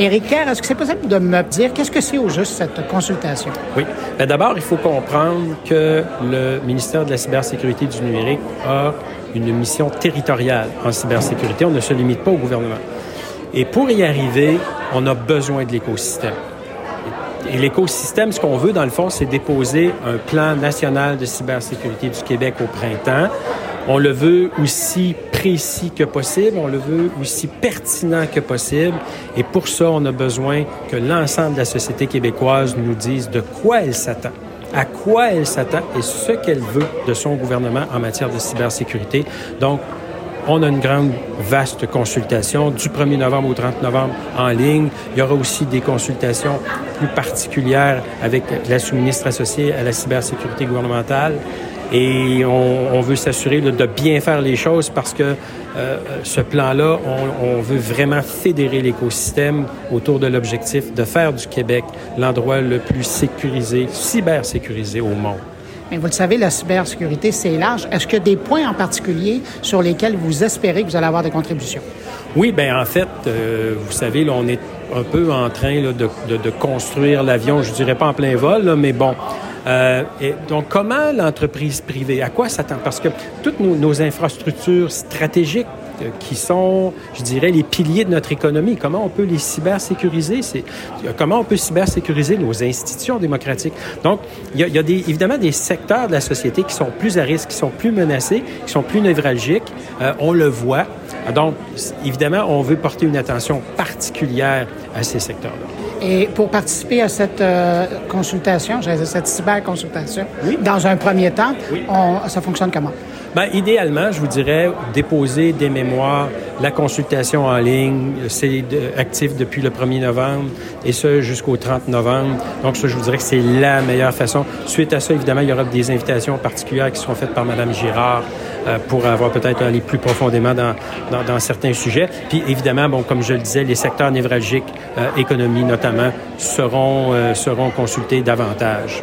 Éric Kerr, est-ce que c'est possible de me dire qu'est-ce que c'est au juste cette consultation? Oui. Ben, d'abord, il faut comprendre que le ministère de la cybersécurité du numérique a une mission territoriale en cybersécurité. On ne se limite pas au gouvernement. Et pour y arriver, on a besoin de l'écosystème. Et l'écosystème, ce qu'on veut, dans le fond, c'est déposer un plan national de cybersécurité du Québec au printemps. On le veut aussi précis que possible, on le veut aussi pertinent que possible. Et pour ça, on a besoin que l'ensemble de la société québécoise nous dise de quoi elle s'attend à quoi elle s'attend et ce qu'elle veut de son gouvernement en matière de cybersécurité. Donc, on a une grande, vaste consultation du 1er novembre au 30 novembre en ligne. Il y aura aussi des consultations plus particulières avec la sous-ministre associée à la cybersécurité gouvernementale. Et on, veut s'assurer de bien faire les choses parce que euh, ce plan-là, on, on, veut vraiment fédérer l'écosystème autour de l'objectif de faire du Québec l'endroit le plus sécurisé, cybersécurisé au monde. Mais vous le savez, la cybersécurité, c'est large. Est-ce qu'il y a des points en particulier sur lesquels vous espérez que vous allez avoir des contributions? Oui, bien en fait, euh, vous savez, là, on est un peu en train là, de, de, de, construire l'avion, je dirais pas en plein vol, là, mais bon. Euh, donc, comment l'entreprise privée, à quoi s'attend? Parce que toutes nos, infrastructures stratégiques euh, qui sont, je dirais, les piliers de notre économie. Comment on peut les cybersécuriser? C'est, comment on peut cybersécuriser nos institutions démocratiques? Donc, il y a, y a des, évidemment des secteurs de la société qui sont plus à risque, qui sont plus menacés, qui sont plus névralgiques. Euh, on le voit. Donc, évidemment, on veut porter une attention particulière à ces secteurs-là. Et pour participer à cette euh, consultation, cette cyberconsultation, oui. dans un premier temps, oui. on, ça fonctionne comment? Bien, idéalement, je vous dirais déposer des mémoires, la consultation en ligne, c'est actif depuis le 1er novembre et ce jusqu'au 30 novembre. Donc ça, je vous dirais que c'est la meilleure façon. Suite à ça, évidemment, il y aura des invitations particulières qui seront faites par Mme Girard pour avoir peut-être aller plus profondément dans, dans, dans, certains sujets. Puis évidemment, bon, comme je le disais, les secteurs névralgiques, euh, économie notamment, seront, euh, seront consultés davantage.